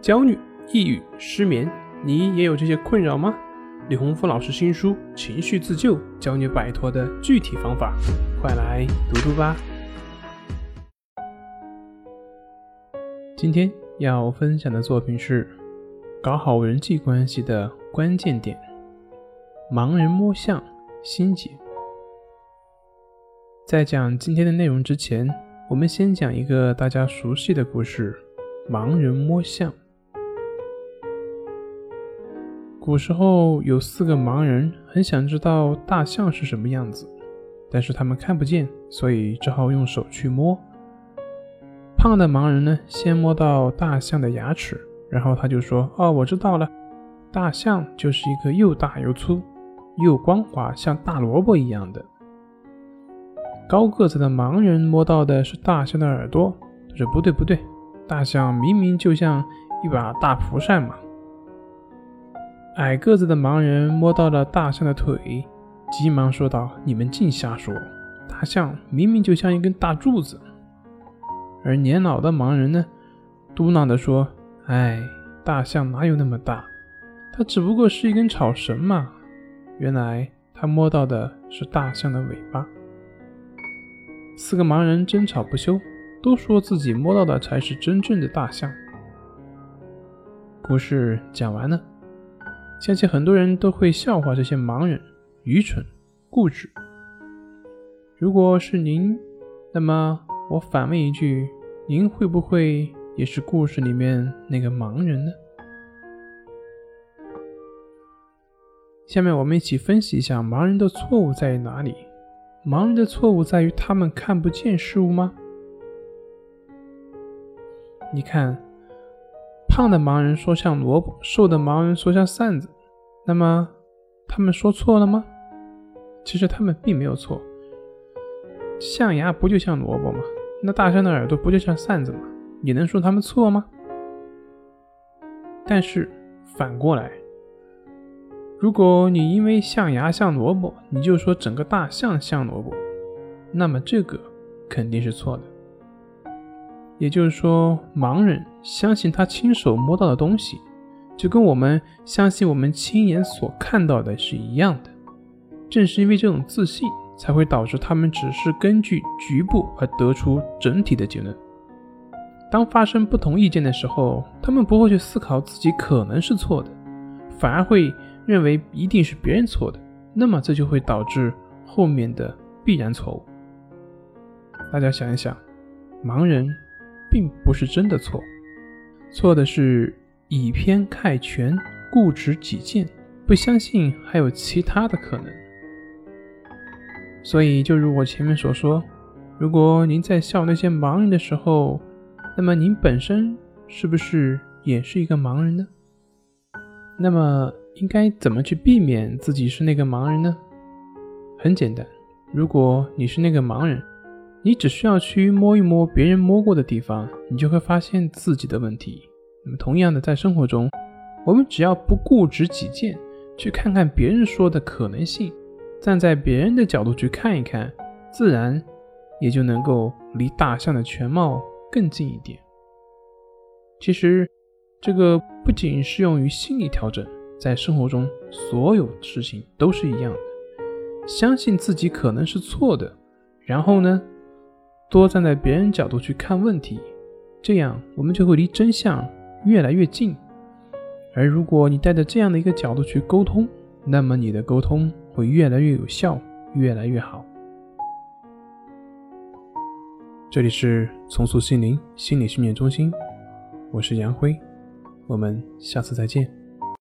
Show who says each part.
Speaker 1: 焦虑、抑郁、失眠，你也有这些困扰吗？李洪福老师新书《情绪自救》教你摆脱的具体方法，快来读读吧。今天要分享的作品是搞好人际关系的关键点——盲人摸象心结。在讲今天的内容之前，我们先讲一个大家熟悉的故事：盲人摸象。古时候有四个盲人，很想知道大象是什么样子，但是他们看不见，所以只好用手去摸。胖的盲人呢，先摸到大象的牙齿，然后他就说：“哦，我知道了，大象就是一个又大又粗、又光滑，像大萝卜一样的。”高个子的盲人摸到的是大象的耳朵，他说：“不对，不对，大象明明就像一把大蒲扇嘛。”矮个子的盲人摸到了大象的腿，急忙说道：“你们净瞎说，大象明明就像一根大柱子。”而年老的盲人呢，嘟囔地说：“哎，大象哪有那么大？它只不过是一根草绳嘛。”原来他摸到的是大象的尾巴。四个盲人争吵不休，都说自己摸到的才是真正的大象。故事讲完了，相信很多人都会笑话这些盲人愚蠢、固执。如果是您，那么我反问一句：您会不会也是故事里面那个盲人呢？下面我们一起分析一下盲人的错误在于哪里。盲人的错误在于他们看不见事物吗？你看，胖的盲人说像萝卜，瘦的盲人说像扇子，那么他们说错了吗？其实他们并没有错。象牙不就像萝卜吗？那大象的耳朵不就像扇子吗？你能说他们错吗？但是反过来。如果你因为象牙像萝卜，你就说整个大象像萝卜，那么这个肯定是错的。也就是说，盲人相信他亲手摸到的东西，就跟我们相信我们亲眼所看到的是一样的。正是因为这种自信，才会导致他们只是根据局部而得出整体的结论。当发生不同意见的时候，他们不会去思考自己可能是错的，反而会。认为一定是别人错的，那么这就会导致后面的必然错误。大家想一想，盲人并不是真的错，错的是以偏概全、固执己见，不相信还有其他的可能。所以，就如我前面所说，如果您在笑那些盲人的时候，那么您本身是不是也是一个盲人呢？那么。应该怎么去避免自己是那个盲人呢？很简单，如果你是那个盲人，你只需要去摸一摸别人摸过的地方，你就会发现自己的问题。那么，同样的，在生活中，我们只要不固执己见，去看看别人说的可能性，站在别人的角度去看一看，自然也就能够离大象的全貌更近一点。其实，这个不仅适用于心理调整。在生活中，所有事情都是一样的。相信自己可能是错的，然后呢，多站在别人角度去看问题，这样我们就会离真相越来越近。而如果你带着这样的一个角度去沟通，那么你的沟通会越来越有效，越来越好。这里是重塑心灵心理训练中心，我是杨辉，我们下次再见。